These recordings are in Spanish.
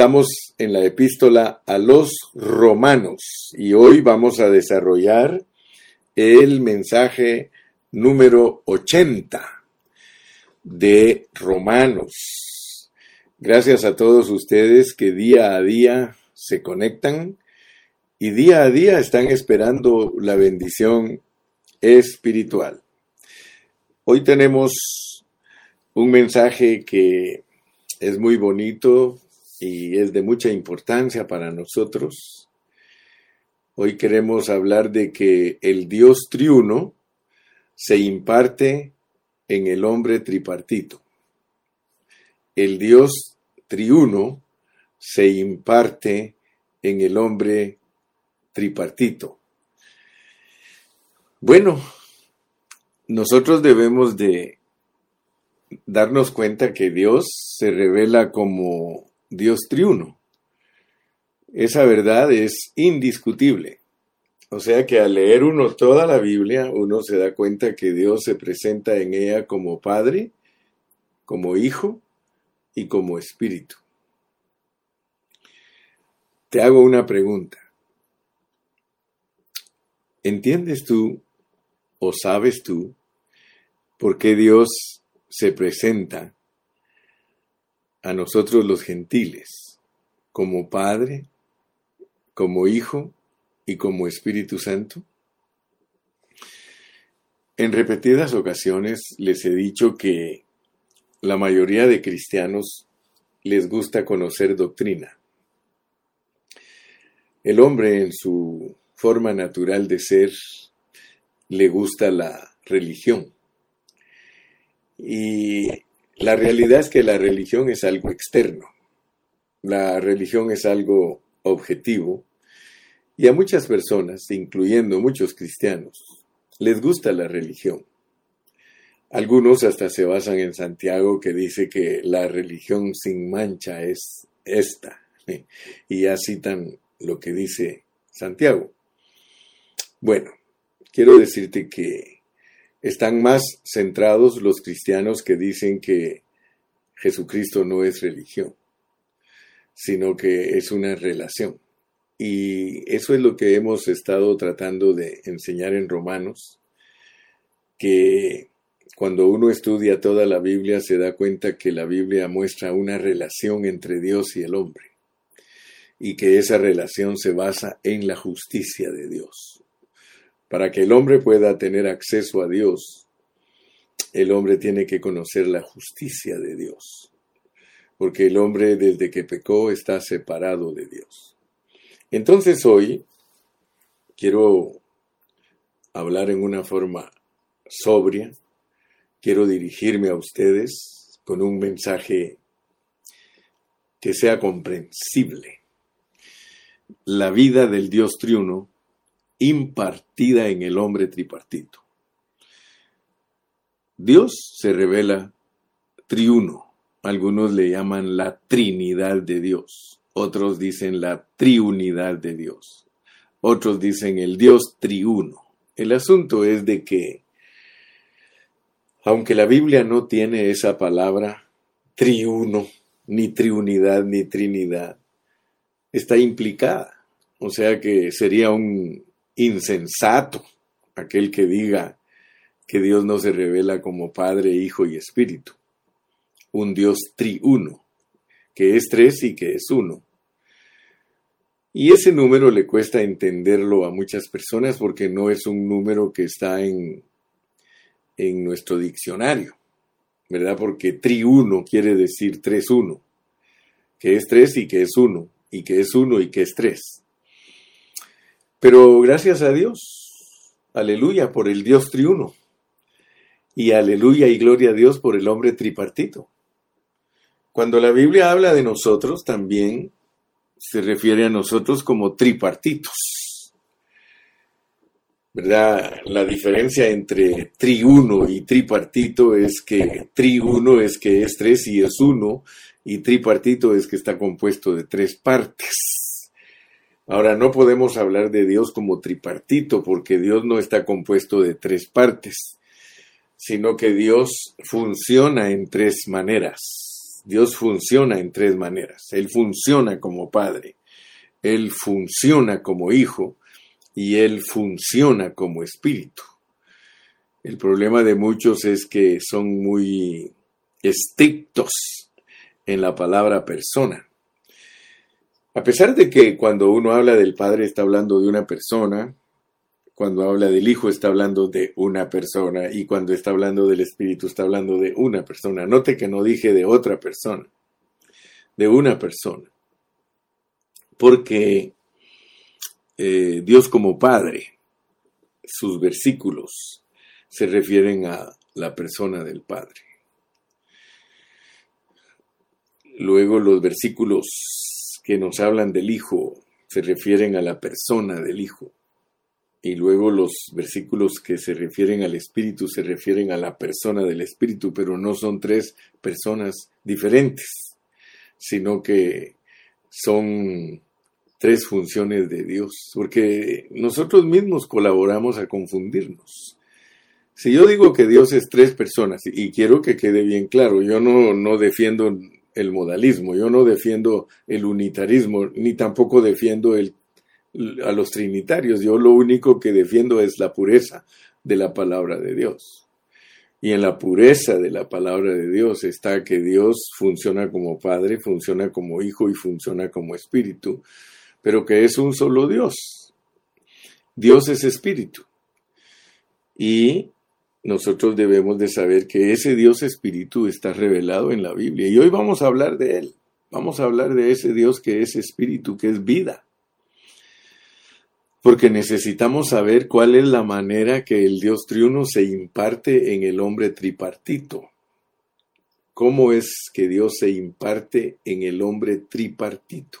Estamos en la epístola a los romanos y hoy vamos a desarrollar el mensaje número 80 de Romanos. Gracias a todos ustedes que día a día se conectan y día a día están esperando la bendición espiritual. Hoy tenemos un mensaje que es muy bonito y es de mucha importancia para nosotros. Hoy queremos hablar de que el Dios triuno se imparte en el hombre tripartito. El Dios triuno se imparte en el hombre tripartito. Bueno, nosotros debemos de darnos cuenta que Dios se revela como Dios triuno. Esa verdad es indiscutible. O sea que al leer uno toda la Biblia, uno se da cuenta que Dios se presenta en ella como Padre, como Hijo y como Espíritu. Te hago una pregunta. ¿Entiendes tú o sabes tú por qué Dios se presenta a nosotros los gentiles, como Padre, como Hijo y como Espíritu Santo? En repetidas ocasiones les he dicho que la mayoría de cristianos les gusta conocer doctrina. El hombre en su forma natural de ser le gusta la religión. Y la realidad es que la religión es algo externo. La religión es algo objetivo. Y a muchas personas, incluyendo muchos cristianos, les gusta la religión. Algunos hasta se basan en Santiago que dice que la religión sin mancha es esta. Y ya citan lo que dice Santiago. Bueno, quiero decirte que están más centrados los cristianos que dicen que Jesucristo no es religión, sino que es una relación. Y eso es lo que hemos estado tratando de enseñar en Romanos, que cuando uno estudia toda la Biblia se da cuenta que la Biblia muestra una relación entre Dios y el hombre, y que esa relación se basa en la justicia de Dios. Para que el hombre pueda tener acceso a Dios, el hombre tiene que conocer la justicia de Dios, porque el hombre desde que pecó está separado de Dios. Entonces hoy quiero hablar en una forma sobria, quiero dirigirme a ustedes con un mensaje que sea comprensible. La vida del Dios triuno impartida en el hombre tripartito. Dios se revela triuno. Algunos le llaman la Trinidad de Dios. Otros dicen la triunidad de Dios. Otros dicen el Dios triuno. El asunto es de que, aunque la Biblia no tiene esa palabra triuno, ni triunidad, ni trinidad, está implicada. O sea que sería un insensato aquel que diga que Dios no se revela como Padre, Hijo y Espíritu. Un Dios triuno, que es tres y que es uno. Y ese número le cuesta entenderlo a muchas personas porque no es un número que está en, en nuestro diccionario, ¿verdad? Porque triuno quiere decir tres uno, que es tres y que es uno, y que es uno y que es tres. Pero gracias a Dios, aleluya por el Dios triuno. Y aleluya y gloria a Dios por el hombre tripartito. Cuando la Biblia habla de nosotros, también se refiere a nosotros como tripartitos. ¿Verdad? La diferencia entre triuno y tripartito es que triuno es que es tres y es uno, y tripartito es que está compuesto de tres partes. Ahora, no podemos hablar de Dios como tripartito, porque Dios no está compuesto de tres partes, sino que Dios funciona en tres maneras. Dios funciona en tres maneras. Él funciona como Padre, Él funciona como Hijo y Él funciona como Espíritu. El problema de muchos es que son muy estrictos en la palabra persona. A pesar de que cuando uno habla del Padre está hablando de una persona, cuando habla del Hijo está hablando de una persona y cuando está hablando del Espíritu está hablando de una persona. Note que no dije de otra persona, de una persona. Porque eh, Dios como Padre, sus versículos se refieren a la persona del Padre. Luego los versículos que nos hablan del Hijo se refieren a la persona del Hijo y luego los versículos que se refieren al Espíritu se refieren a la persona del Espíritu, pero no son tres personas diferentes, sino que son tres funciones de Dios, porque nosotros mismos colaboramos a confundirnos. Si yo digo que Dios es tres personas, y quiero que quede bien claro, yo no, no defiendo el modalismo, yo no defiendo el unitarismo, ni tampoco defiendo a los trinitarios. Yo lo único que defiendo es la pureza de la palabra de Dios. Y en la pureza de la palabra de Dios está que Dios funciona como Padre, funciona como Hijo y funciona como Espíritu, pero que es un solo Dios. Dios es Espíritu. Y nosotros debemos de saber que ese Dios Espíritu está revelado en la Biblia. Y hoy vamos a hablar de Él. Vamos a hablar de ese Dios que es Espíritu, que es vida porque necesitamos saber cuál es la manera que el Dios triuno se imparte en el hombre tripartito. ¿Cómo es que Dios se imparte en el hombre tripartito?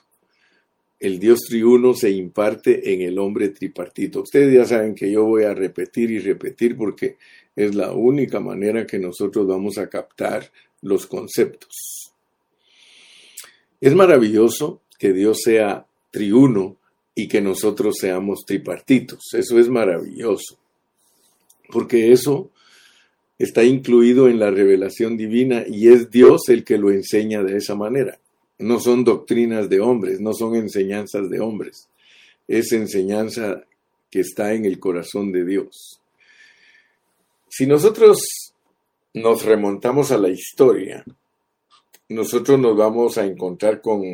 El Dios triuno se imparte en el hombre tripartito. Ustedes ya saben que yo voy a repetir y repetir porque es la única manera que nosotros vamos a captar los conceptos. Es maravilloso que Dios sea triuno y que nosotros seamos tripartitos. Eso es maravilloso, porque eso está incluido en la revelación divina y es Dios el que lo enseña de esa manera. No son doctrinas de hombres, no son enseñanzas de hombres, es enseñanza que está en el corazón de Dios. Si nosotros nos remontamos a la historia, nosotros nos vamos a encontrar con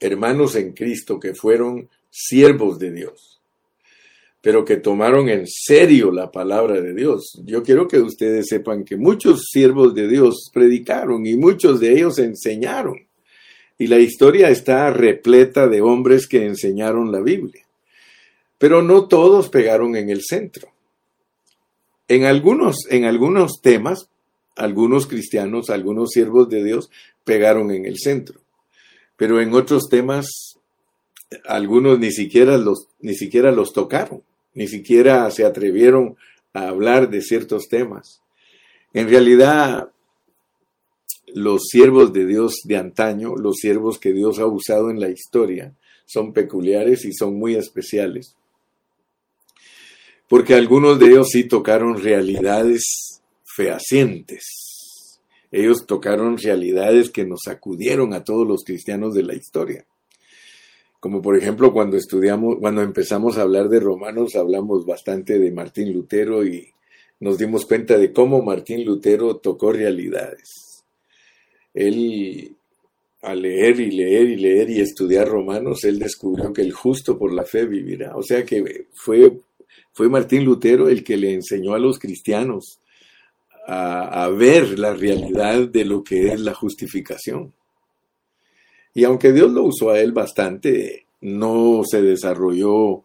hermanos en Cristo que fueron siervos de Dios, pero que tomaron en serio la palabra de Dios. Yo quiero que ustedes sepan que muchos siervos de Dios predicaron y muchos de ellos enseñaron. Y la historia está repleta de hombres que enseñaron la Biblia. Pero no todos pegaron en el centro. En algunos, en algunos temas, algunos cristianos, algunos siervos de Dios pegaron en el centro. Pero en otros temas algunos ni siquiera los, ni siquiera los tocaron, ni siquiera se atrevieron a hablar de ciertos temas. En realidad, los siervos de Dios de antaño, los siervos que Dios ha usado en la historia, son peculiares y son muy especiales. Porque algunos de ellos sí tocaron realidades fehacientes. Ellos tocaron realidades que nos sacudieron a todos los cristianos de la historia. Como por ejemplo cuando estudiamos, cuando empezamos a hablar de Romanos, hablamos bastante de Martín Lutero y nos dimos cuenta de cómo Martín Lutero tocó realidades. Él, al leer y leer y leer y estudiar Romanos, él descubrió que el justo por la fe vivirá. O sea que fue, fue Martín Lutero el que le enseñó a los cristianos a, ver la realidad de lo que es la justificación. Y aunque Dios lo usó a él bastante, no se desarrolló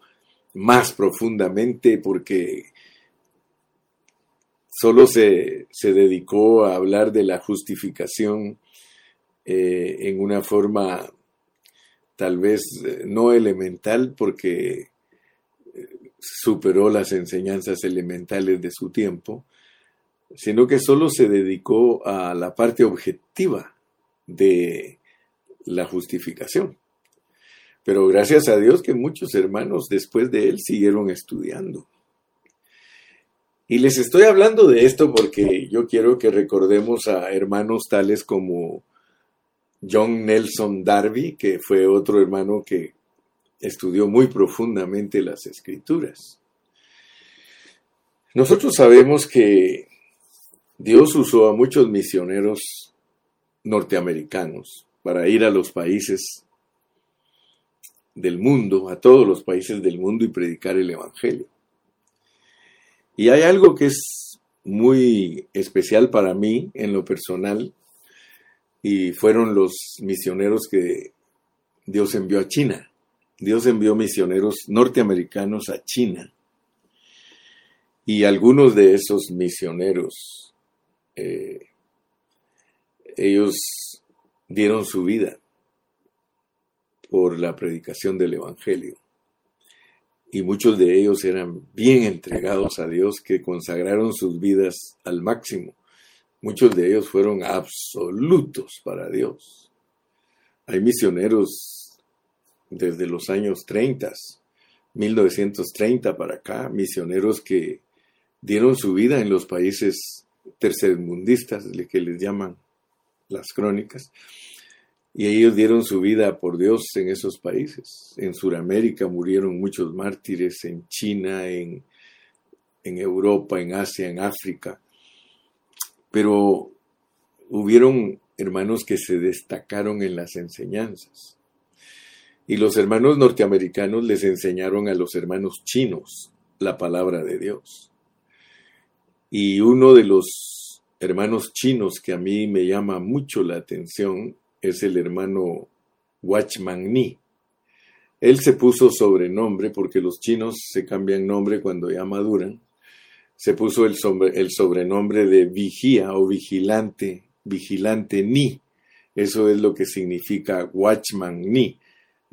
más profundamente porque solo se, dedicó a hablar de la justificación eh, en una forma tal vez eh, no elemental porque superó las enseñanzas elementales de su tiempo, sino que solo se dedicó a la parte objetiva de la justificación. Pero gracias a Dios que muchos hermanos después de él siguieron estudiando. Y les estoy hablando de esto porque yo quiero que recordemos a hermanos tales como John Nelson Darby, que fue otro hermano que estudió muy profundamente las escrituras. Nosotros sabemos que Dios usó a muchos misioneros norteamericanos para ir a los países del mundo, a todos los países del mundo y predicar el Evangelio. Y hay algo que es muy especial para mí en lo personal, y fueron los misioneros que Dios envió a China. Dios envió misioneros norteamericanos a China. Y algunos de esos misioneros, eh, ellos dieron su vida por la predicación del Evangelio. Y muchos de ellos eran bien entregados a Dios, que consagraron sus vidas al máximo. Muchos de ellos fueron absolutos para Dios. Hay misioneros desde los años 30, 1930 para acá, misioneros que dieron su vida en los países tercermundistas, que les llaman las crónicas, y ellos dieron su vida por Dios en esos países. En Sudamérica murieron muchos mártires, en China, en, en Europa, en Asia, en África. Pero hubieron hermanos que se destacaron en las enseñanzas. Y los hermanos norteamericanos les enseñaron a los hermanos chinos la palabra de Dios. Y uno de los hermanos chinos que a mí me llama mucho la atención es el hermano Watchman Nee. Él se puso sobrenombre porque los chinos se cambian nombre cuando ya maduran. Se puso el, el sobrenombre de vigía o vigilante, vigilante Ni. Eso es lo que significa Watchman Ni.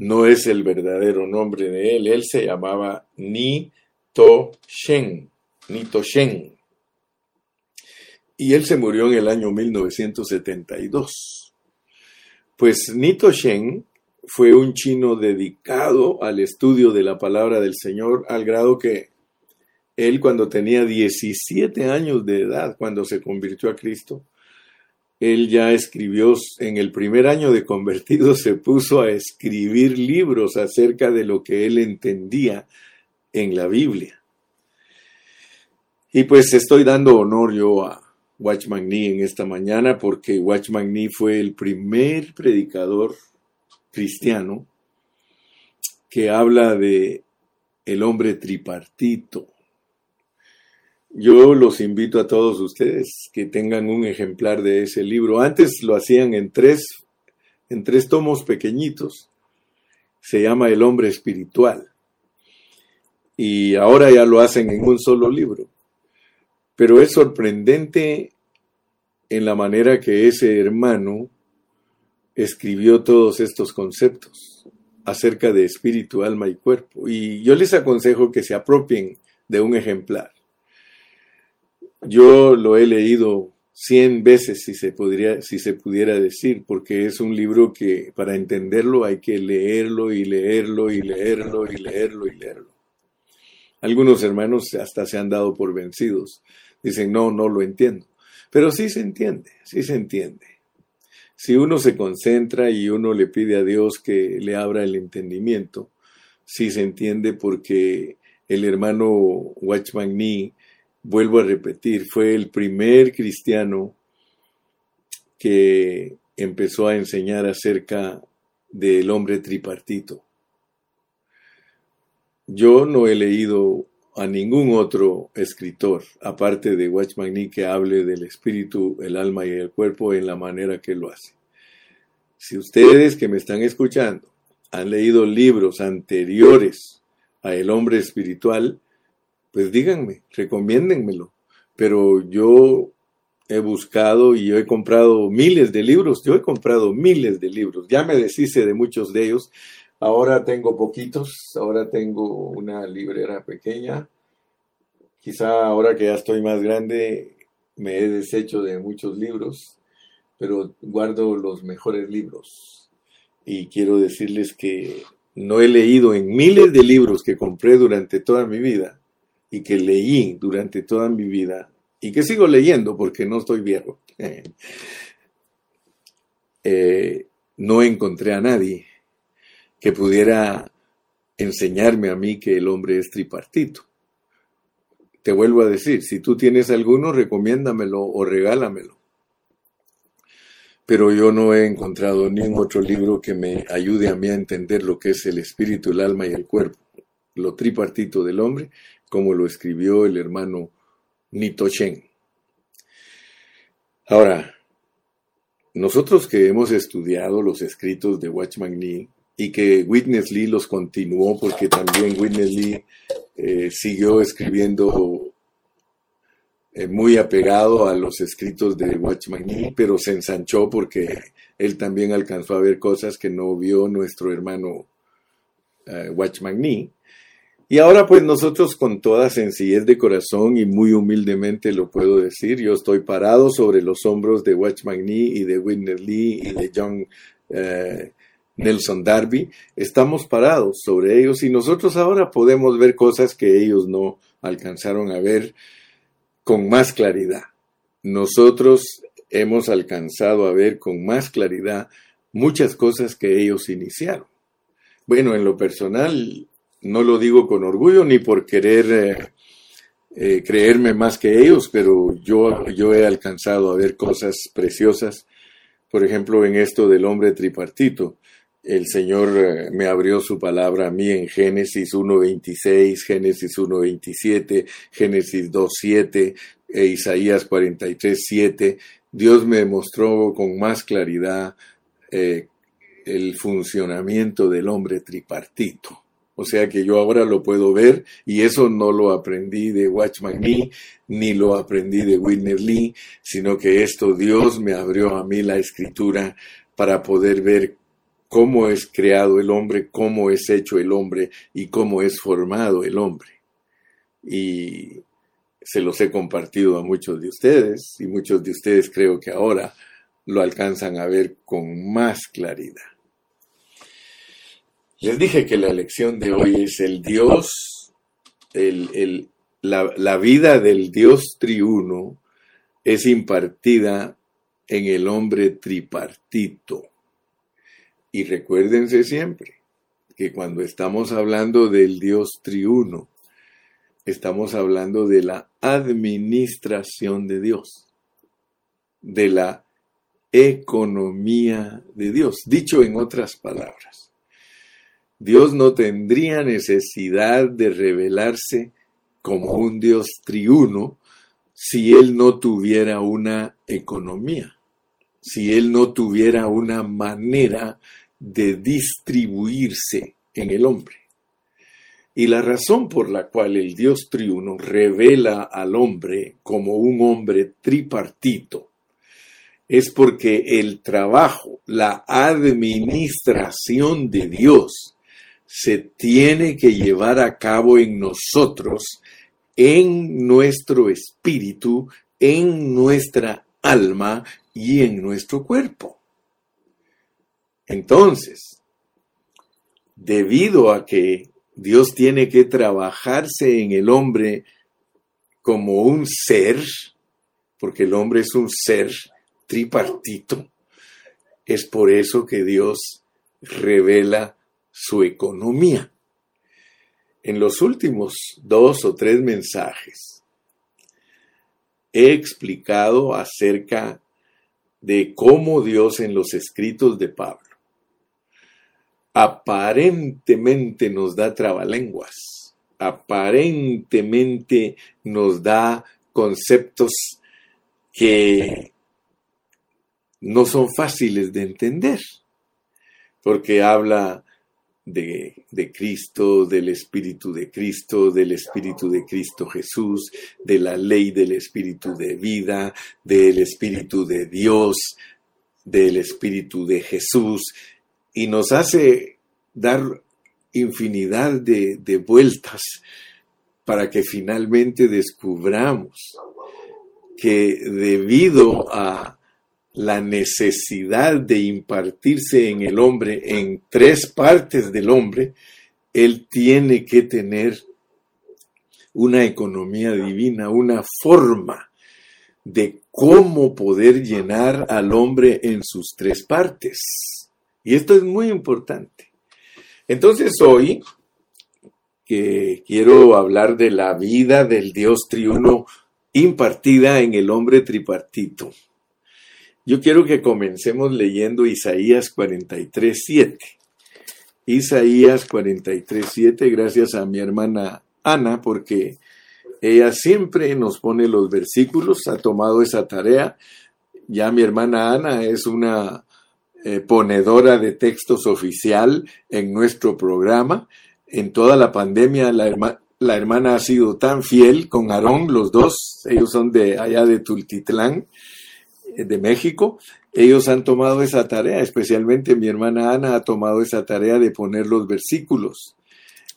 No es el verdadero nombre de él. Él se llamaba Ni To Shen. Ni To Shen y él se murió en el año 1972. Pues Nito Shen fue un chino dedicado al estudio de la palabra del Señor al grado que él cuando tenía 17 años de edad, cuando se convirtió a Cristo, él ya escribió, en el primer año de convertido se puso a escribir libros acerca de lo que él entendía en la Biblia. Y pues estoy dando honor yo a, Watchman Nee en esta mañana porque Watchman Nee fue el primer predicador cristiano que habla de el hombre tripartito. Yo los invito a todos ustedes que tengan un ejemplar de ese libro. Antes lo hacían en tres, en tres tomos pequeñitos. Se llama El hombre espiritual. Y ahora ya lo hacen en un solo libro. Pero es sorprendente en la manera que ese hermano escribió todos estos conceptos acerca de espíritu, alma y cuerpo. Y yo les aconsejo que se apropien de un ejemplar. Yo lo he leído cien veces, si se, podría, si se pudiera decir, porque es un libro que para entenderlo hay que leerlo y leerlo y leerlo y leerlo y leerlo. Algunos hermanos hasta se han dado por vencidos Dicen, no, no lo entiendo. Pero sí se entiende, sí se entiende. Si uno se concentra y uno le pide a Dios que le abra el entendimiento, sí se entiende porque el hermano Watchman Nee, vuelvo a repetir, fue el primer cristiano que empezó a enseñar acerca del hombre tripartito. Yo no he leído a ningún otro escritor, aparte de Watchman Nee, que hable del espíritu, el alma y el cuerpo en la manera que lo hace. Si ustedes que me están escuchando han leído libros anteriores a El hombre espiritual, pues díganme, recomiéndenmelo. Pero yo he buscado y he comprado miles de libros, yo he comprado miles de libros, ya me deshice de muchos de ellos Ahora tengo poquitos, ahora tengo una librera pequeña. Quizá ahora que ya estoy más grande me he deshecho de muchos libros, pero guardo los mejores libros. Y quiero decirles que no he leído en miles de libros que compré durante toda mi vida y que leí durante toda mi vida y que sigo leyendo porque no estoy viejo. eh, no encontré a nadie que pudiera enseñarme a mí que el hombre es tripartito. Te vuelvo a decir, si tú tienes alguno, recomiéndamelo o regálamelo. Pero yo no he encontrado ningún otro libro que me ayude a mí a entender lo que es el espíritu, el alma y el cuerpo, lo tripartito del hombre, como lo escribió el hermano Nito Chen. Ahora, nosotros que hemos estudiado los escritos de Watchman Nee y que Witness Lee los continuó porque también Witness Lee eh, siguió escribiendo eh, muy apegado a los escritos de Watchman Nee, pero se ensanchó porque él también alcanzó a ver cosas que no vio nuestro hermano eh, Watchman Nee. Y ahora pues nosotros con toda sencillez de corazón y muy humildemente lo puedo decir, yo estoy parado sobre los hombros de Watchman Nee y de Whitney Lee y de John eh, Nelson Darby, estamos parados sobre ellos y nosotros ahora podemos ver cosas que ellos no alcanzaron a ver con más claridad. Nosotros hemos alcanzado a ver con más claridad muchas cosas que ellos iniciaron. Bueno, en lo personal, no lo digo con orgullo ni por querer eh, eh, creerme más que ellos, pero yo, yo he alcanzado a ver cosas preciosas. Por ejemplo, en esto del hombre tripartito, el Señor eh, me abrió su palabra a mí en Génesis 1.26, Génesis 1.27, Génesis 2.7 e Isaías 43.7. Dios me mostró con más claridad el funcionamiento del hombre tripartito. O sea que yo ahora lo puedo ver y eso no lo aprendí de Watchman Nee ni lo aprendí de Whitney Lee, sino que esto Dios me abrió a mí la escritura para poder ver cómo es creado el hombre, cómo es hecho el hombre y cómo es formado el hombre. Y se los he compartido a muchos de ustedes y muchos de ustedes creo que ahora lo alcanzan a ver con más claridad. Les dije que la elección de hoy es el Dios, la, la vida del Dios triuno es impartida en el hombre tripartito. Y recuérdense siempre que cuando estamos hablando del Dios triuno, estamos hablando de la administración de Dios, de la economía de Dios, dicho en otras palabras. Dios no tendría necesidad de revelarse como un Dios triuno si Él no tuviera una economía, si Él no tuviera una manera de distribuirse en el hombre. Y la razón por la cual el Dios triuno revela al hombre como un hombre tripartito es porque el trabajo, la administración de Dios se tiene que llevar a cabo en nosotros, en nuestro espíritu, en nuestra alma y en nuestro cuerpo. Entonces, debido a que Dios tiene que trabajarse en el hombre como un ser, porque el hombre es un ser tripartito, es por eso que Dios revela su economía. En los últimos dos o tres mensajes he explicado acerca de cómo Dios en los escritos de Pablo aparentemente nos da trabalenguas, aparentemente nos da conceptos que no son fáciles de entender, porque habla de, Cristo, del Espíritu de Cristo, del Espíritu de Cristo Jesús, de la ley del Espíritu de vida, del Espíritu de Dios, del Espíritu de Jesús, y nos hace dar infinidad de, de vueltas para que finalmente descubramos que debido a la necesidad de impartirse en el hombre, en tres partes del hombre, él tiene que tener una economía divina, una forma de cómo poder llenar al hombre en sus tres partes. Y esto es muy importante. Entonces hoy que quiero hablar de la vida del Dios triuno impartida en el hombre tripartito. Yo quiero que comencemos leyendo Isaías 43, 7. Isaías 43, 7, gracias a mi hermana Ana, porque ella siempre nos pone los versículos, ha tomado esa tarea. Ya mi hermana Ana es una eh, ponedora de textos oficial en nuestro programa. En toda la pandemia la, la hermana ha sido tan fiel con Aarón, los dos, ellos son de allá de Tultitlán, de México, ellos han tomado esa tarea, especialmente mi hermana Ana ha tomado esa tarea de poner los versículos.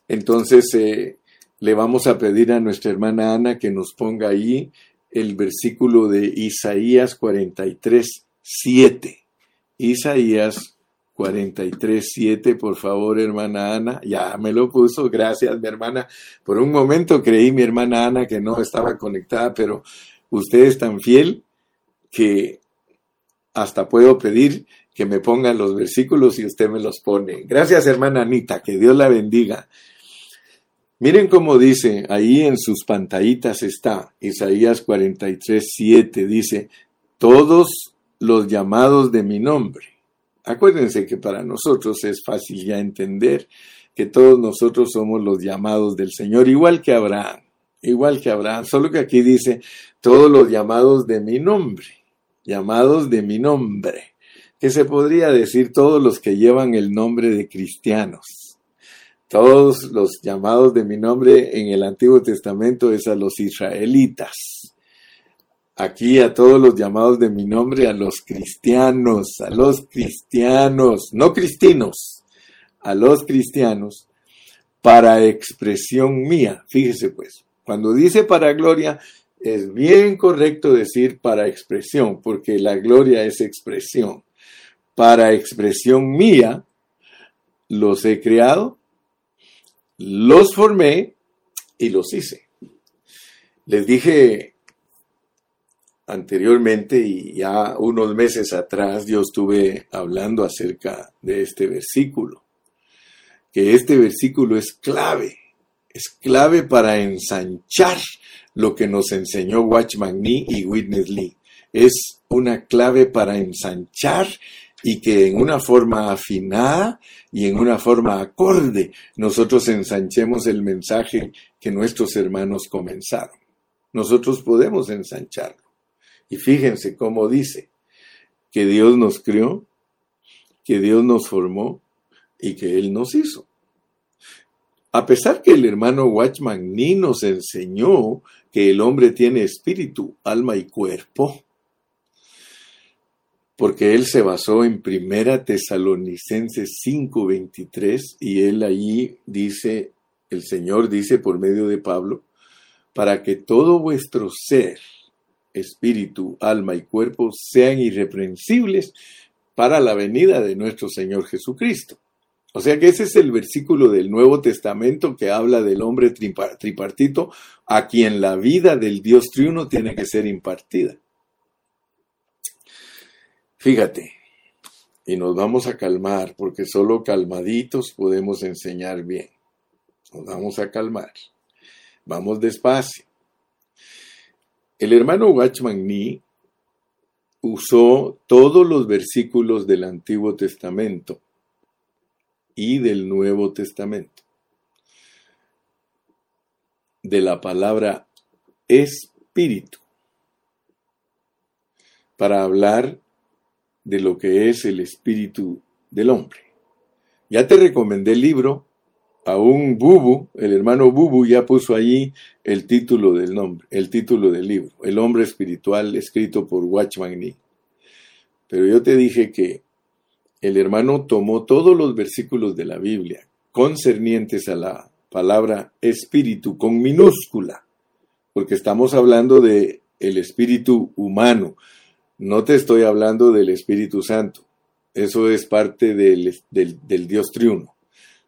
Entonces, eh, le vamos a pedir a nuestra hermana Ana que nos ponga ahí el versículo de Isaías 43, 7. Isaías 43, 7, por favor, hermana Ana. Ya me lo puso, gracias, mi hermana. Por un momento creí, mi hermana Ana, que no estaba conectada, pero usted es tan fiel que hasta puedo pedir que me pongan los versículos y usted me los pone. Gracias, hermana Anita, que Dios la bendiga. Miren cómo dice, ahí en sus pantallitas está, Isaías 43, 7, dice, todos los llamados de mi nombre. Acuérdense que para nosotros es fácil ya entender que todos nosotros somos los llamados del Señor, igual que Abraham, igual que Abraham, solo que aquí dice, todos los llamados de mi nombre, llamados de mi nombre, que se podría decir todos los que llevan el nombre de cristianos todos los llamados de mi nombre en el Antiguo Testamento es a los israelitas. Aquí a todos los llamados de mi nombre, a los cristianos, a los cristianos, no cristinos, a los cristianos, para expresión mía. Fíjese pues, cuando dice para gloria, es bien correcto decir para expresión, porque la gloria es expresión. Para expresión mía, los he creado los formé y los hice. Les dije anteriormente y ya unos meses atrás yo estuve hablando acerca de este versículo, que este versículo es clave, es clave para ensanchar lo que nos enseñó Watchman Nee y Witness Lee. Es una clave para ensanchar y que en una forma afinada y en una forma acorde nosotros ensanchemos el mensaje que nuestros hermanos comenzaron. Nosotros podemos ensancharlo. Y fíjense cómo dice que Dios nos crió, que Dios nos formó y que Él nos hizo. A pesar que el hermano Watchman ni nos enseñó que el hombre tiene espíritu, alma y cuerpo, porque él se basó en Primera Tesalonicenses 5:23 y él allí dice, el Señor dice por medio de Pablo, para que todo vuestro ser, espíritu, alma y cuerpo sean irreprensibles para la venida de nuestro Señor Jesucristo. O sea que ese es el versículo del Nuevo Testamento que habla del hombre tripartito a quien la vida del Dios triuno tiene que ser impartida. Fíjate, y nos vamos a calmar porque solo calmaditos podemos enseñar bien. Nos vamos a calmar. Vamos despacio. El hermano Watchman Nee usó todos los versículos del Antiguo Testamento y del Nuevo Testamento de la palabra espíritu para hablar de lo que es el espíritu del hombre. Ya te recomendé el libro, a un Bubu, el hermano Bubu ya puso allí el título del nombre, el título del libro, El hombre espiritual, escrito por Watchman Nee. Pero yo te dije que el hermano tomó todos los versículos de la Biblia concernientes a la palabra espíritu con minúscula, porque estamos hablando de el espíritu humano, no te estoy hablando del Espíritu Santo. Eso es parte del, Dios triuno.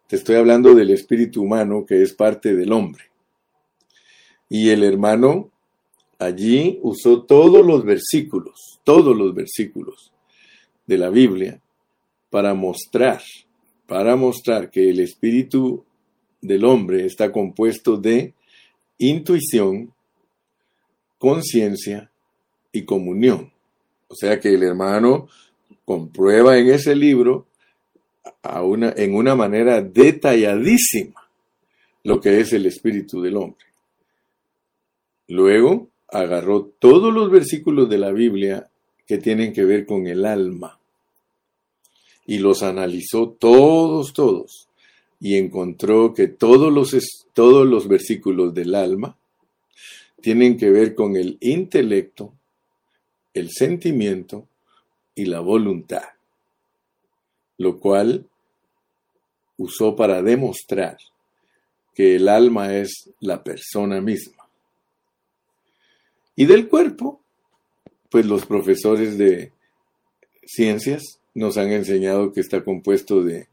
Te estoy hablando del espíritu humano que es parte del hombre. Y el hermano allí usó todos los versículos, todos los versículos de la Biblia para mostrar, para mostrar que el espíritu del hombre está compuesto de intuición, conciencia y comunión. O sea que el hermano comprueba en ese libro a una, en una manera detalladísima lo que es el espíritu del hombre. Luego agarró todos los versículos de la Biblia que tienen que ver con el alma y los analizó todos, todos, y encontró que todos los, todos los versículos del alma tienen que ver con el intelecto, el sentimiento y la voluntad, lo cual usó para demostrar que el alma es la persona misma. Y del cuerpo, pues los profesores de ciencias nos han enseñado que está compuesto de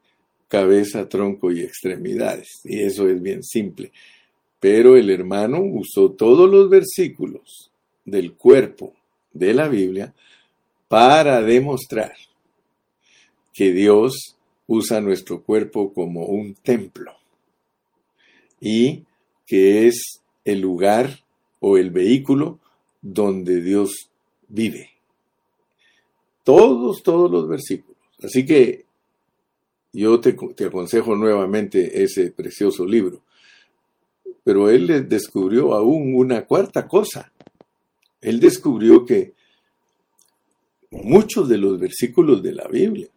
cabeza, tronco y extremidades. Y eso es bien simple. Pero el hermano usó todos los versículos del cuerpo de la Biblia para demostrar que Dios usa nuestro cuerpo como un templo y que es el lugar o el vehículo donde Dios vive. Todos, todos los versículos. Así que yo te, aconsejo nuevamente ese precioso libro. Pero él descubrió aún una cuarta cosa. Él descubrió que muchos de los versículos de la Biblia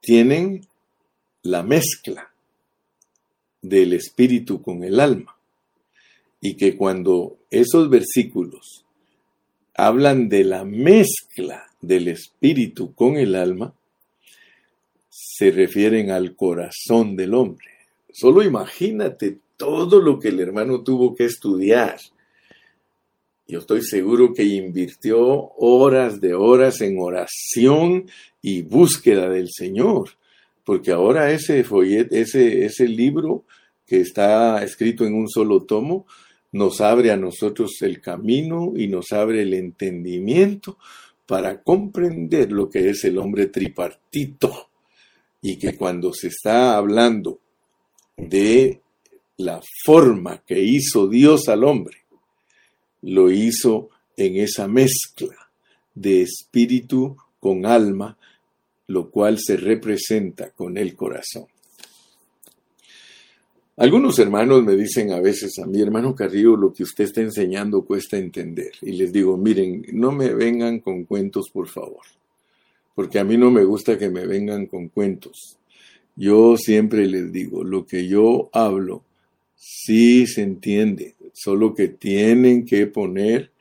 tienen la mezcla del espíritu con el alma. Y que cuando esos versículos hablan de la mezcla del espíritu con el alma, se refieren al corazón del hombre. Solo imagínate todo lo que el hermano tuvo que estudiar. Yo estoy seguro que invirtió horas de horas en oración y búsqueda del Señor, porque ahora ese folleto, ese, ese libro que está escrito en un solo tomo, nos abre a nosotros el camino y nos abre el entendimiento para comprender lo que es el hombre tripartito y que cuando se está hablando de la forma que hizo Dios al hombre, lo hizo en esa mezcla de espíritu con alma, lo cual se representa con el corazón. Algunos hermanos me dicen a veces a mi hermano Carrillo, lo que usted está enseñando cuesta entender. Y les digo, miren, no me vengan con cuentos, por favor. Porque a mí no me gusta que me vengan con cuentos. Yo siempre les digo, lo que yo hablo sí se entiende, solo que tienen que poner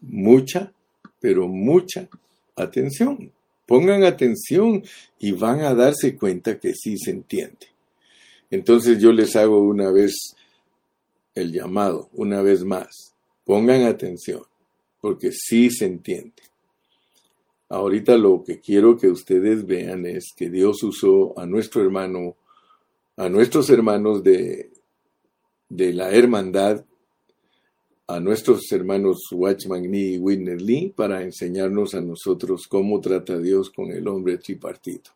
mucha, pero mucha atención. Pongan atención y van a darse cuenta que sí se entiende. Entonces yo les hago una vez el llamado, una vez más. Pongan atención, porque sí se entiende. Ahorita lo que quiero que ustedes vean es que Dios usó a nuestro hermano, a nuestros hermanos de, de la hermandad, a nuestros hermanos Watchman Nee y Whitney Lee para enseñarnos a nosotros cómo trata Dios con el hombre tripartito.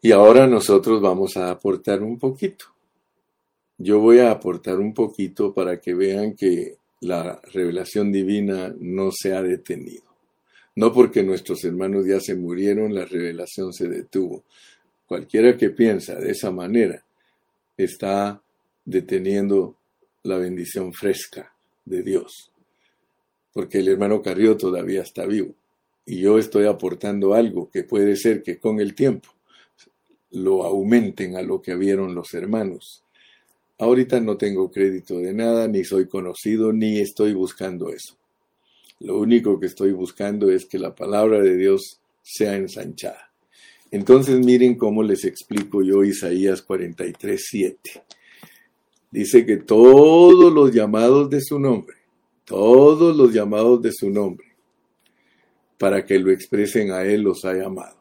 Y ahora nosotros vamos a aportar un poquito. Yo voy a aportar un poquito para que vean que la revelación divina no se ha detenido. No porque nuestros hermanos ya se murieron, la revelación se detuvo. Cualquiera que piensa de esa manera está deteniendo la bendición fresca de Dios. Porque el hermano Carrió todavía está vivo. Y yo estoy aportando algo que puede ser que con el tiempo lo aumenten a lo que vieron los hermanos. Ahorita no tengo crédito de nada, ni soy conocido, ni estoy buscando eso. Lo único que estoy buscando es que la palabra de Dios sea ensanchada. Entonces miren cómo les explico yo Isaías 43, 7. Dice que todos los llamados de su nombre, todos los llamados de su nombre, para que lo expresen a Él los ha llamado.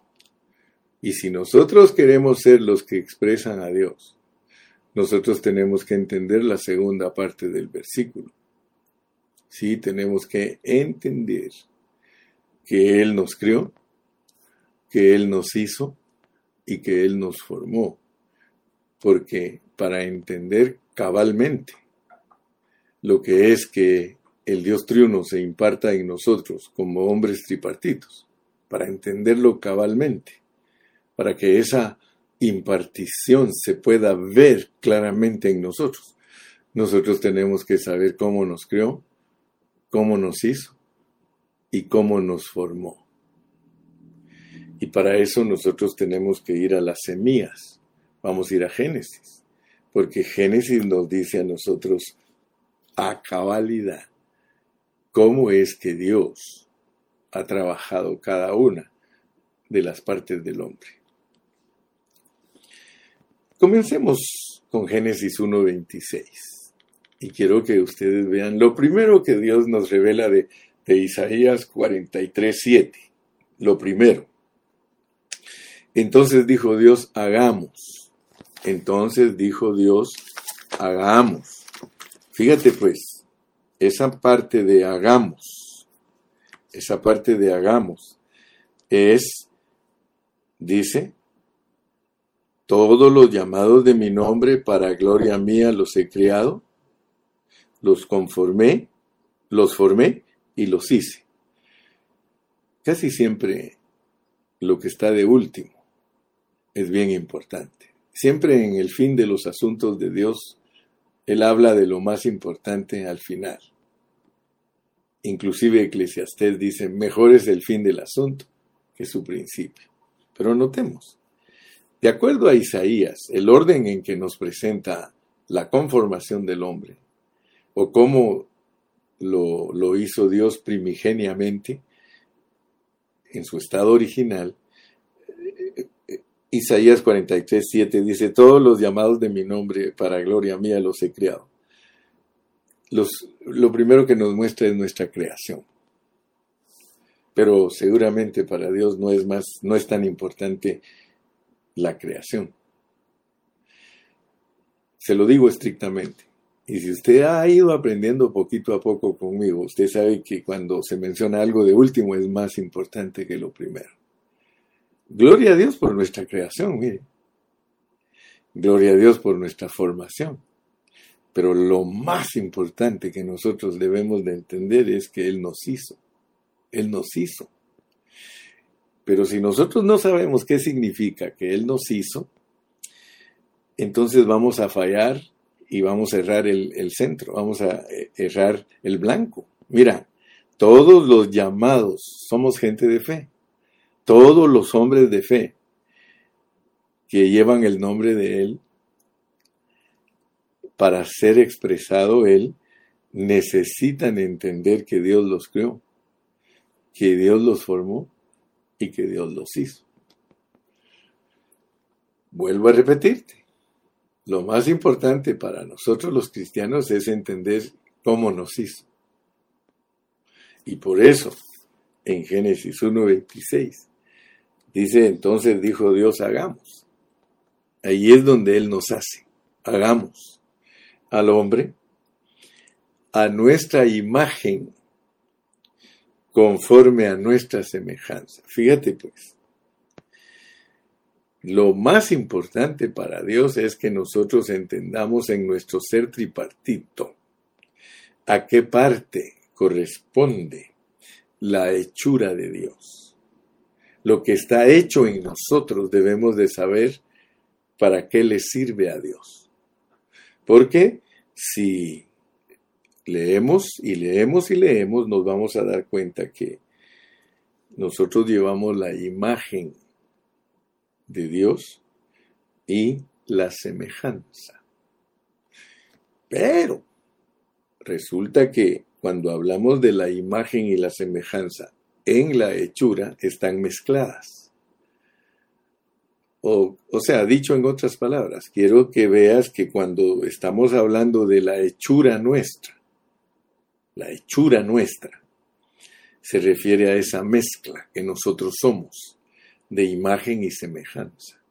Y si nosotros queremos ser los que expresan a Dios, nosotros tenemos que entender la segunda parte del versículo. Sí, tenemos que entender que Él nos crió, que Él nos hizo y que Él nos formó. Porque para entender cabalmente lo que es que el Dios triuno se imparta en nosotros como hombres tripartitos, para entenderlo cabalmente, para que esa impartición se pueda ver claramente en nosotros. Nosotros tenemos que saber cómo nos creó, cómo nos hizo y cómo nos formó. Y para eso nosotros tenemos que ir a las semillas. Vamos a ir a Génesis, porque Génesis nos dice a nosotros a cabalidad cómo es que Dios ha trabajado cada una de las partes del hombre. Comencemos con Génesis 1.26 y quiero que ustedes vean lo primero que Dios nos revela de, de Isaías 43.7. Lo primero. Entonces dijo Dios, hagamos. Entonces dijo Dios, hagamos. Fíjate pues, esa parte de hagamos, esa parte de hagamos es, dice, todos los llamados de mi nombre para gloria mía los he creado, los conformé, los formé y los hice. Casi siempre lo que está de último es bien importante. Siempre en el fin de los asuntos de Dios, Él habla de lo más importante al final. Inclusive Eclesiastés dice, mejor es el fin del asunto que su principio. Pero notemos, de acuerdo a Isaías, el orden en que nos presenta la conformación del hombre, o cómo lo, hizo Dios primigeniamente en su estado original, Isaías 43, 7 dice, todos los llamados de mi nombre para gloria mía los he creado. Lo primero que nos muestra es nuestra creación. Pero seguramente para Dios no es más, no es tan importante la creación. Se lo digo estrictamente. Y si usted ha ido aprendiendo poquito a poco conmigo, usted sabe que cuando se menciona algo de último es más importante que lo primero. Gloria a Dios por nuestra creación, mire. Gloria a Dios por nuestra formación. Pero lo más importante que nosotros debemos de entender es que Él nos hizo. Él nos hizo. Pero si nosotros no sabemos qué significa que Él nos hizo, entonces vamos a fallar y vamos a errar el, centro, vamos a eh, errar el blanco. Mira, todos los llamados somos gente de fe todos los hombres de fe que llevan el nombre de Él, para ser expresado Él, necesitan entender que Dios los creó, que Dios los formó y que Dios los hizo. Vuelvo a repetirte, lo más importante para nosotros los cristianos es entender cómo nos hizo. Y por eso, en Génesis 1.26, Dice entonces, dijo Dios, hagamos. Ahí es donde Él nos hace. Hagamos al hombre a nuestra imagen conforme a nuestra semejanza. Fíjate pues, lo más importante para Dios es que nosotros entendamos en nuestro ser tripartito a qué parte corresponde la hechura de Dios lo que está hecho en nosotros debemos de saber para qué le sirve a Dios. Porque si leemos y leemos y leemos, nos vamos a dar cuenta que nosotros llevamos la imagen de Dios y la semejanza. Pero resulta que cuando hablamos de la imagen y la semejanza en la hechura están mezcladas. O, sea, dicho en otras palabras, quiero que veas que cuando estamos hablando de la hechura nuestra, la hechura nuestra, se refiere a esa mezcla que nosotros somos de imagen y semejanza.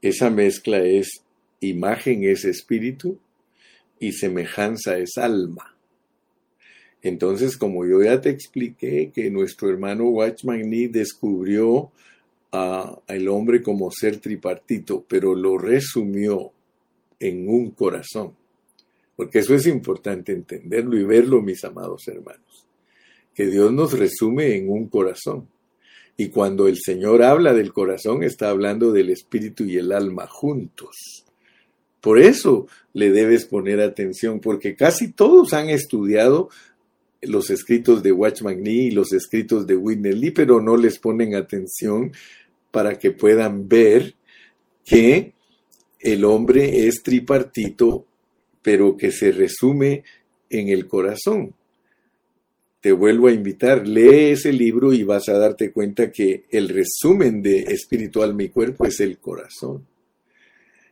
Esa mezcla es imagen es espíritu y semejanza es alma. Entonces, como yo ya te expliqué que nuestro hermano Watchman Nee descubrió al hombre como ser tripartito, pero lo resumió en un corazón. Porque eso es importante entenderlo y verlo, mis amados hermanos. Que Dios nos resume en un corazón. Y cuando el Señor habla del corazón, está hablando del espíritu y el alma juntos. Por eso le debes poner atención, porque casi todos han estudiado los escritos de Watchman Nee y los escritos de Whitney Lee, pero no les ponen atención para que puedan ver que el hombre es tripartito, pero que se resume en el corazón te vuelvo a invitar, lee ese libro y vas a darte cuenta que el resumen de espiritual mi cuerpo es el corazón.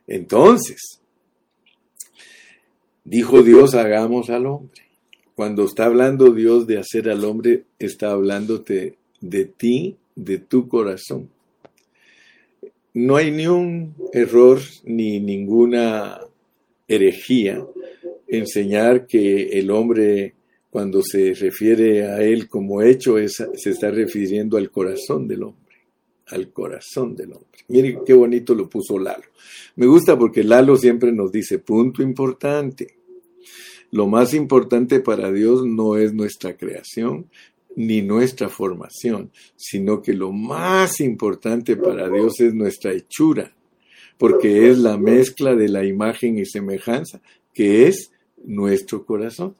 Entonces, dijo Dios, hagamos al hombre. Cuando está hablando Dios de hacer al hombre, está hablándote de ti, de tu corazón. No hay ni un error ni ninguna herejía enseñar que el hombre cuando se refiere a él como hecho, se está refiriendo al corazón del hombre, al corazón del hombre. Mire qué bonito lo puso Lalo. Me gusta porque Lalo siempre nos dice, punto importante. Lo más importante para Dios no es nuestra creación ni nuestra formación, sino que lo más importante para Dios es nuestra hechura, porque es la mezcla de la imagen y semejanza que es nuestro corazón.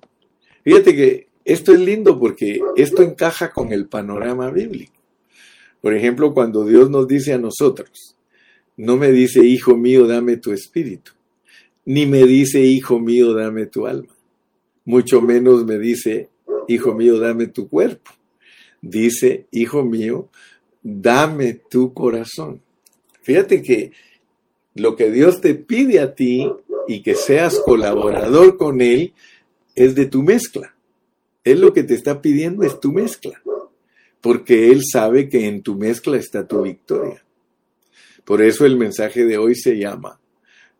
Fíjate que esto es lindo porque esto encaja con el panorama bíblico. Por ejemplo, cuando Dios nos dice a nosotros, no me dice, hijo mío, dame tu espíritu, ni me dice, hijo mío, dame tu alma, mucho menos me dice, hijo mío, dame tu cuerpo. Dice, hijo mío, dame tu corazón. Fíjate que lo que Dios te pide a ti y que seas colaborador con Él es de tu mezcla. Él lo que te está pidiendo es tu mezcla, porque Él sabe que en tu mezcla está tu victoria. Por eso el mensaje de hoy se llama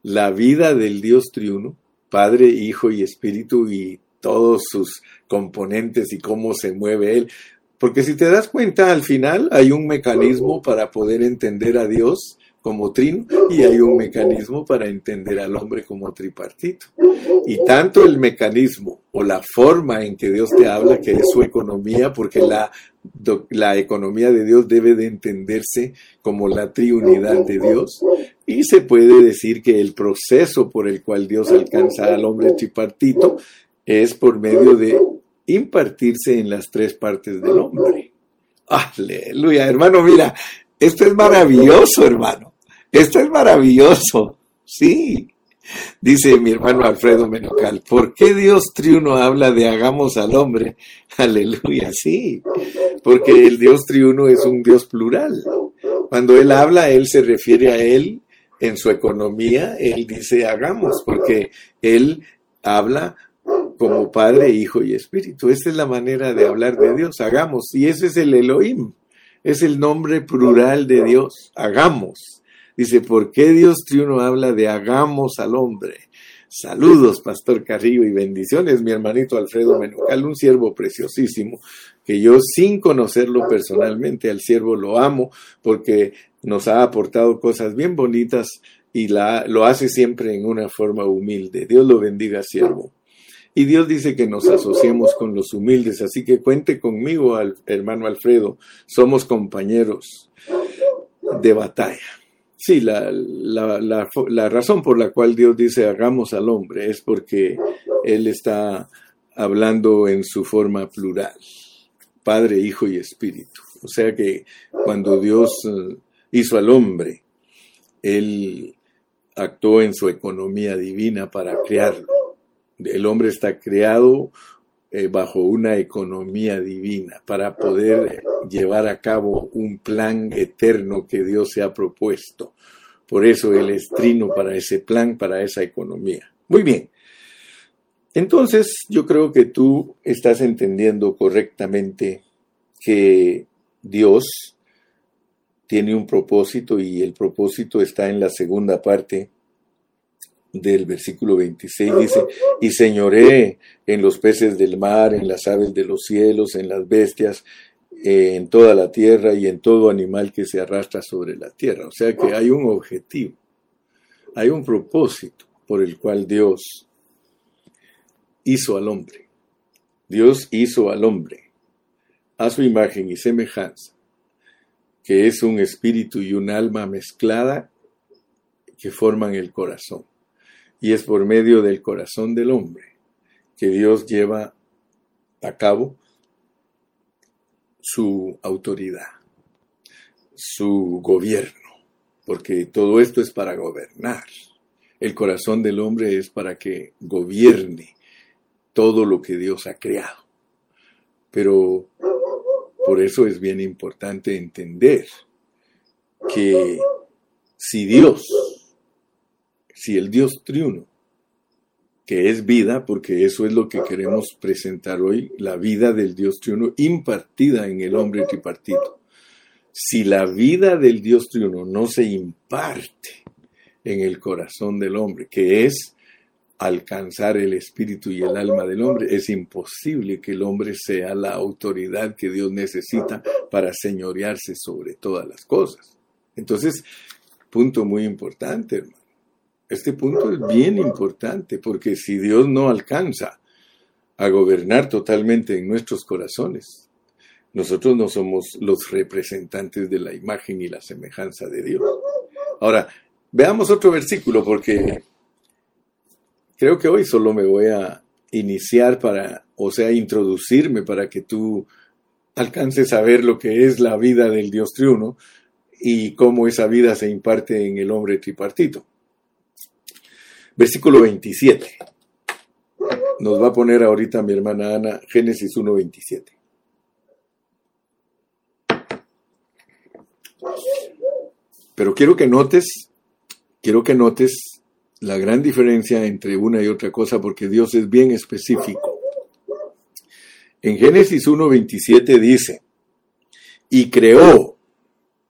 La vida del Dios triuno, Padre, Hijo y Espíritu y todos sus componentes y cómo se mueve Él. Porque si te das cuenta, al final hay un mecanismo para poder entender a Dios como trino y hay un mecanismo para entender al hombre como tripartito. Y tanto el mecanismo o la forma en que Dios te habla, que es su economía, porque la, la economía de Dios debe de entenderse como la triunidad de Dios, y se puede decir que el proceso por el cual Dios alcanza al hombre tripartito es por medio de impartirse en las tres partes del hombre. Aleluya, hermano, mira, esto es maravilloso, hermano. Esto es maravilloso, sí. Dice mi hermano Alfredo Menocal, ¿por qué Dios triuno habla de hagamos al hombre? Aleluya, sí, porque el Dios triuno es un Dios plural. Cuando Él habla, Él se refiere a Él en su economía, Él dice hagamos, porque Él habla como Padre, Hijo y Espíritu. Esa es la manera de hablar de Dios, hagamos, y ese es el Elohim, es el nombre plural de Dios, hagamos. Dice, ¿por qué Dios triuno habla de hagamos al hombre? Saludos, Pastor Carrillo, y bendiciones, mi hermanito Alfredo Menucal, un siervo preciosísimo, que yo sin conocerlo personalmente, al siervo lo amo porque nos ha aportado cosas bien bonitas y la, lo hace siempre en una forma humilde. Dios lo bendiga, siervo. Y Dios dice que nos asociemos con los humildes, así que cuente conmigo, hermano Alfredo, somos compañeros de batalla. Sí, la, la, la, razón por la cual Dios dice hagamos al hombre es porque Él está hablando en su forma plural, Padre, Hijo y Espíritu. O sea que cuando Dios eh, hizo al hombre, Él actuó en su economía divina para crearlo. El hombre está creado eh, bajo una economía divina para poder llevar a cabo un plan eterno que Dios se ha propuesto. Por eso Él es trino para ese plan, para esa economía. Muy bien. Entonces, yo creo que tú estás entendiendo correctamente que Dios tiene un propósito y el propósito está en la segunda parte del versículo 26 dice, y señoré en los peces del mar, en las aves de los cielos, en las bestias, en toda la tierra y en todo animal que se arrastra sobre la tierra. O sea que hay un objetivo, hay un propósito por el cual Dios hizo al hombre. Dios hizo al hombre a su imagen y semejanza, que es un espíritu y un alma mezclada que forman el corazón. Y es por medio del corazón del hombre que Dios lleva a cabo su autoridad, su gobierno, porque todo esto es para gobernar. El corazón del hombre es para que gobierne todo lo que Dios ha creado. Pero por eso es bien importante entender que si Dios, si el Dios triuno, que es vida, porque eso es lo que queremos presentar hoy, la vida del Dios triuno impartida en el hombre tripartito. Si la vida del Dios triuno no se imparte en el corazón del hombre, que es alcanzar el espíritu y el alma del hombre, es imposible que el hombre sea la autoridad que Dios necesita para señorearse sobre todas las cosas. Entonces, punto muy importante, hermano. Este punto es bien importante porque si Dios no alcanza a gobernar totalmente en nuestros corazones, nosotros no somos los representantes de la imagen y la semejanza de Dios. Ahora, veamos otro versículo porque creo que hoy solo me voy a iniciar para, o sea, introducirme para que tú alcances a ver lo que es la vida del Dios triuno y cómo esa vida se imparte en el hombre tripartito. Versículo 27. Nos va a poner ahorita mi hermana Ana Génesis 1.27. Pero quiero que notes, quiero que notes la gran diferencia entre una y otra cosa porque Dios es bien específico. En Génesis 1.27 dice, y creó,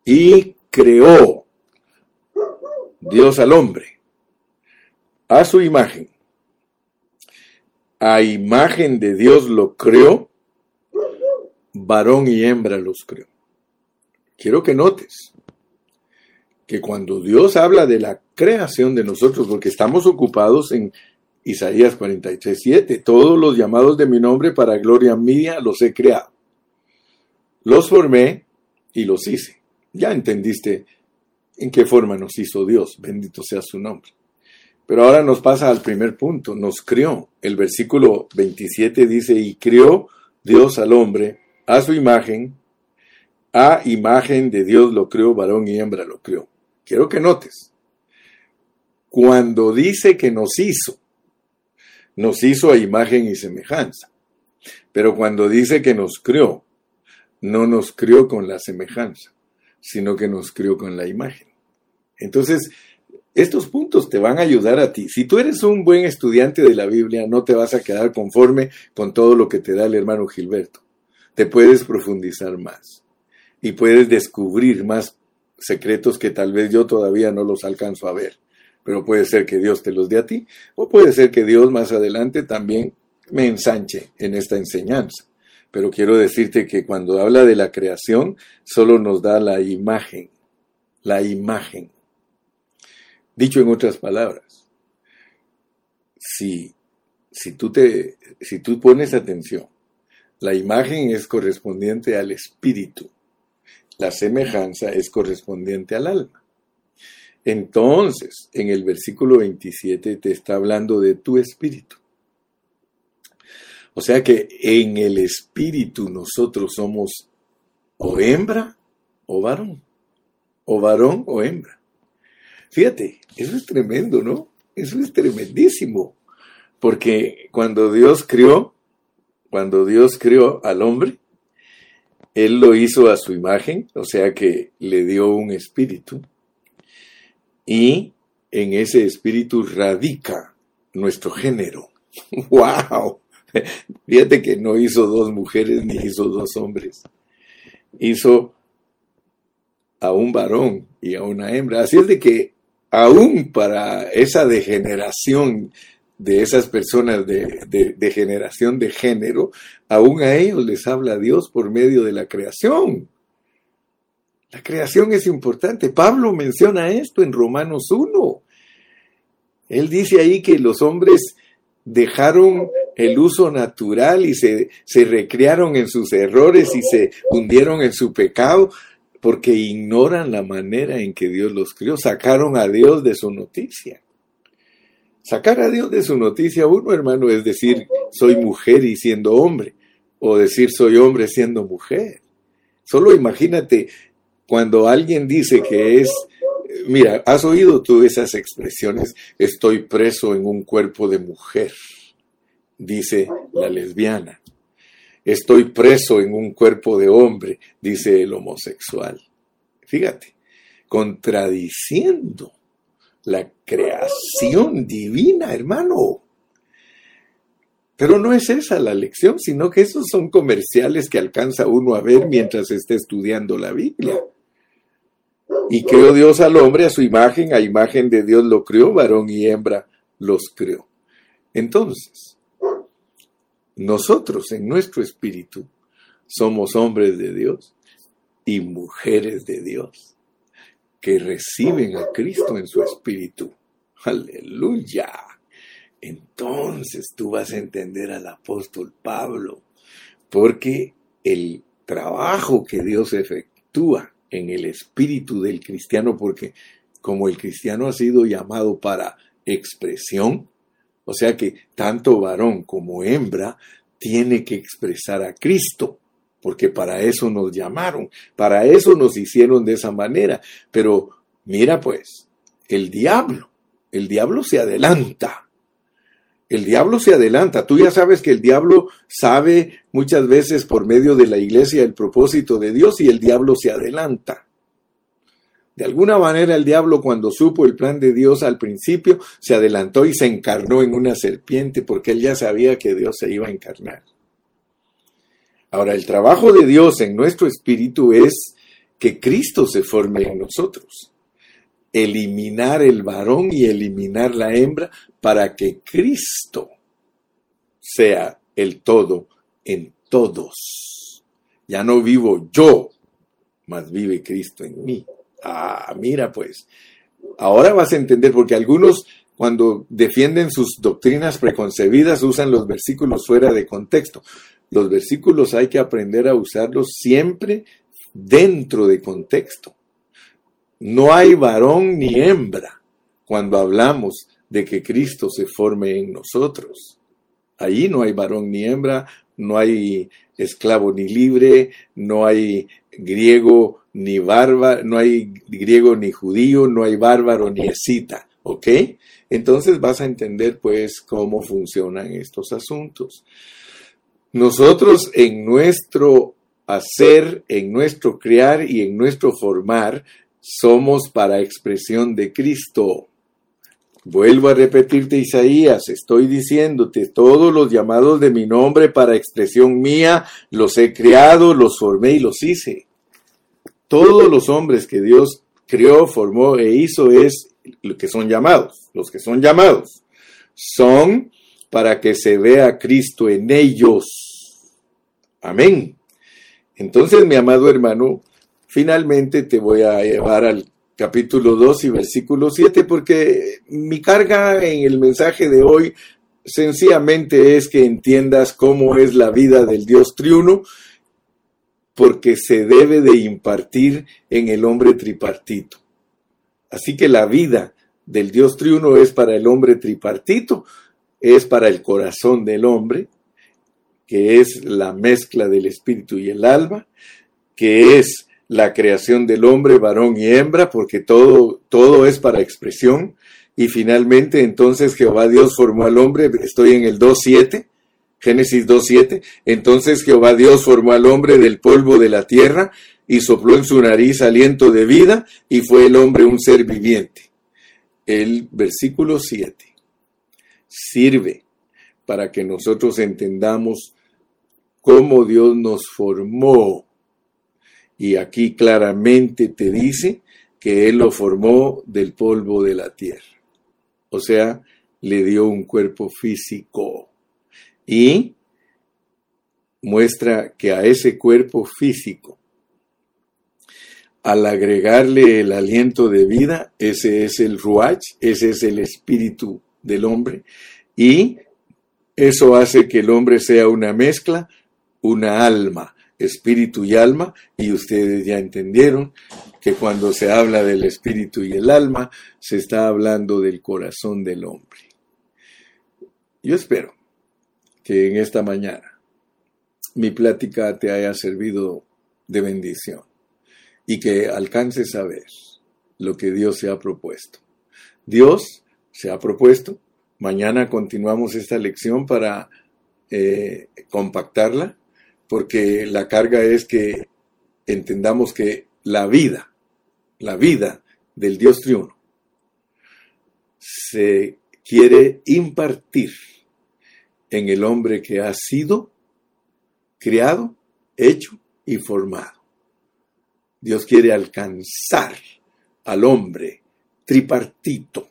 y creó Dios al hombre a su imagen. A imagen de Dios lo creó, varón y hembra los creó. Quiero que notes que cuando Dios habla de la creación de nosotros, porque estamos ocupados en Isaías 43, 7, todos los llamados de mi nombre para gloria mía los he creado. Los formé y los hice. Ya entendiste en qué forma nos hizo Dios, bendito sea su nombre. Pero ahora nos pasa al primer punto, nos crió. El versículo 27 dice, y crió Dios al hombre a su imagen, a imagen de Dios lo crió, varón y hembra lo crió. Quiero que notes, cuando dice que nos hizo, nos hizo a imagen y semejanza. Pero cuando dice que nos crió, no nos crió con la semejanza, sino que nos crió con la imagen. Entonces, estos puntos te van a ayudar a ti. Si tú eres un buen estudiante de la Biblia, no te vas a quedar conforme con todo lo que te da el hermano Gilberto. Te puedes profundizar más y puedes descubrir más secretos que tal vez yo todavía no los alcanzo a ver. Pero puede ser que Dios te los dé a ti o puede ser que Dios más adelante también me ensanche en esta enseñanza. Pero quiero decirte que cuando habla de la creación, solo nos da la imagen, la imagen Dicho en otras palabras, si, si, tú te, si tú pones atención, la imagen es correspondiente al espíritu, la semejanza es correspondiente al alma. Entonces, en el versículo 27 te está hablando de tu espíritu. O sea que en el espíritu nosotros somos o hembra o varón, o varón o hembra. Fíjate, eso es tremendo, ¿no? Eso es tremendísimo. Porque cuando Dios crió, cuando Dios crió al hombre, Él lo hizo a su imagen, o sea que le dio un espíritu. Y en ese espíritu radica nuestro género. ¡Wow! Fíjate que no hizo dos mujeres ni hizo dos hombres. Hizo a un varón y a una hembra. Así es de que aún para esa degeneración de esas personas de, de, generación de género, aún a ellos les habla Dios por medio de la creación. La creación es importante. Pablo menciona esto en Romanos 1. Él dice ahí que los hombres dejaron el uso natural y se, se recrearon en sus errores y se hundieron en su pecado porque ignoran la manera en que Dios los crió, sacaron a Dios de su noticia. Sacar a Dios de su noticia uno, hermano, es decir, soy mujer y siendo hombre, o decir soy hombre siendo mujer. Solo imagínate cuando alguien dice que es, mira, has oído tú esas expresiones, estoy preso en un cuerpo de mujer, dice la lesbiana. Estoy preso en un cuerpo de hombre, dice el homosexual. Fíjate, contradiciendo la creación divina, hermano. Pero no es esa la lección, sino que esos son comerciales que alcanza uno a ver mientras está estudiando la Biblia. Y creó Dios al hombre a su imagen, a imagen de Dios lo creó, varón y hembra los creó. Entonces, nosotros en nuestro espíritu somos hombres de Dios y mujeres de Dios que reciben a Cristo en su espíritu. Aleluya. Entonces tú vas a entender al apóstol Pablo, porque el trabajo que Dios efectúa en el espíritu del cristiano, porque como el cristiano ha sido llamado para expresión, o sea que tanto varón como hembra tiene que expresar a Cristo, porque para eso nos llamaron, para eso nos hicieron de esa manera. Pero mira pues, el diablo, el diablo se adelanta. El diablo se adelanta. Tú ya sabes que el diablo sabe muchas veces por medio de la iglesia el propósito de Dios y el diablo se adelanta. De alguna manera el diablo cuando supo el plan de Dios al principio se adelantó y se encarnó en una serpiente porque él ya sabía que Dios se iba a encarnar. Ahora el trabajo de Dios en nuestro espíritu es que Cristo se forme en nosotros. Eliminar el varón y eliminar la hembra para que Cristo sea el todo en todos. Ya no vivo yo, mas vive Cristo en mí. Ah, mira pues, ahora vas a entender, porque algunos cuando defienden sus doctrinas preconcebidas usan los versículos fuera de contexto. Los versículos hay que aprender a usarlos siempre dentro de contexto. No hay varón ni hembra cuando hablamos de que Cristo se forme en nosotros. Ahí no hay varón ni hembra, no hay esclavo ni libre, no hay griego ni no hay griego ni judío, no hay bárbaro ni escita, ¿ok? Entonces vas a entender pues cómo funcionan estos asuntos. Nosotros en nuestro hacer, en nuestro crear y en nuestro formar, somos para expresión de Cristo. Vuelvo a repetirte Isaías, estoy diciéndote, todos los llamados de mi nombre para expresión mía, los he creado, los formé y los hice. Todos los hombres que Dios creó, formó e hizo es lo que son llamados. Los que son llamados son para que se vea Cristo en ellos. Amén. Entonces, mi amado hermano, finalmente te voy a llevar al capítulo 2 y versículo 7, porque mi carga en el mensaje de hoy sencillamente es que entiendas cómo es la vida del Dios triuno, porque se debe de impartir en el hombre tripartito. Así que la vida del Dios triuno es para el hombre tripartito, es para el corazón del hombre, que es la mezcla del espíritu y el alma, que es la creación del hombre, varón y hembra, porque todo, todo es para expresión. Y finalmente, entonces Jehová Dios formó al hombre, estoy en el 2.7, Génesis 2.7, entonces Jehová Dios formó al hombre del polvo de la tierra y sopló en su nariz aliento de vida y fue el hombre un ser viviente. El versículo 7 sirve para que nosotros entendamos cómo Dios nos formó y aquí claramente te dice que Él lo formó del polvo de la tierra. O sea, le dio un cuerpo físico y muestra que a ese cuerpo físico, al agregarle el aliento de vida, ese es el ruach, ese es el espíritu del hombre, y eso hace que el hombre sea una mezcla, una alma, espíritu y alma, y ustedes ya entendieron que cuando se habla del espíritu y el alma, se está hablando del corazón del hombre. Yo espero que en esta mañana mi plática te haya servido de bendición y que alcances a ver lo que Dios se ha propuesto. Dios se ha propuesto. Mañana continuamos esta lección para eh, compactarla, porque la carga es que entendamos que la vida, la vida del Dios triuno, se quiere impartir en el hombre que ha sido creado, hecho y formado. Dios quiere alcanzar al hombre tripartito.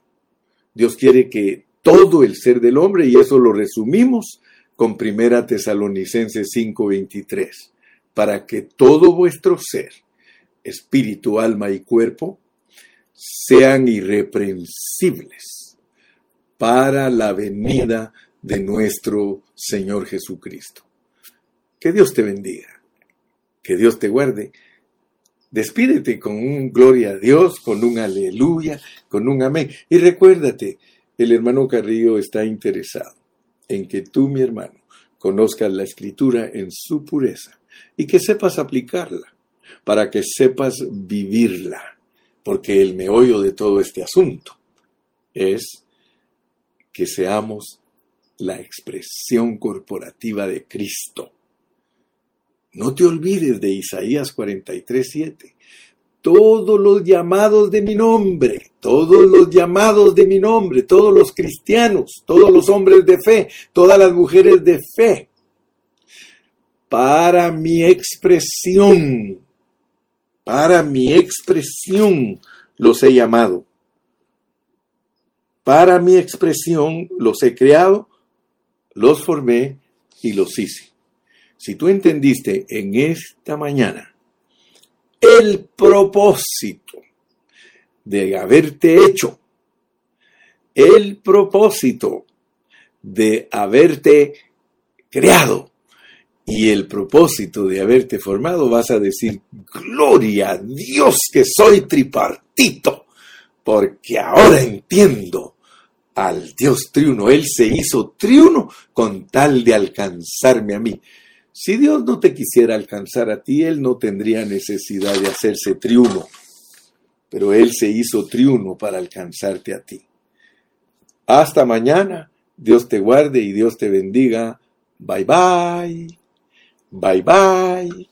Dios quiere que todo el ser del hombre, y eso lo resumimos con Primera Tesalonicenses 5:23, para que todo vuestro ser, espíritu, alma y cuerpo, sean irreprensibles para la venida de nuestro Señor Jesucristo. Que Dios te bendiga, que Dios te guarde. Despídete con un gloria a Dios, con un aleluya, con un amén. Y recuérdate, el hermano Carrillo está interesado en que tú, mi hermano, conozcas la escritura en su pureza y que sepas aplicarla, para que sepas vivirla, porque el meollo de todo este asunto es que seamos la expresión corporativa de Cristo. No te olvides de Isaías 43:7. Todos los llamados de mi nombre, todos los llamados de mi nombre, todos los cristianos, todos los hombres de fe, todas las mujeres de fe, para mi expresión, para mi expresión los he llamado. Para mi expresión los he creado los formé y los hice. Si tú entendiste en esta mañana el propósito de haberte hecho, el propósito de haberte creado y el propósito de haberte formado, vas a decir, gloria a Dios que soy tripartito, porque ahora entiendo al Dios triuno. Él se hizo triuno con tal de alcanzarme a mí. Si Dios no te quisiera alcanzar a ti, Él no tendría necesidad de hacerse triuno. Pero Él se hizo triuno para alcanzarte a ti. Hasta mañana. Dios te guarde y Dios te bendiga. Bye bye. Bye bye.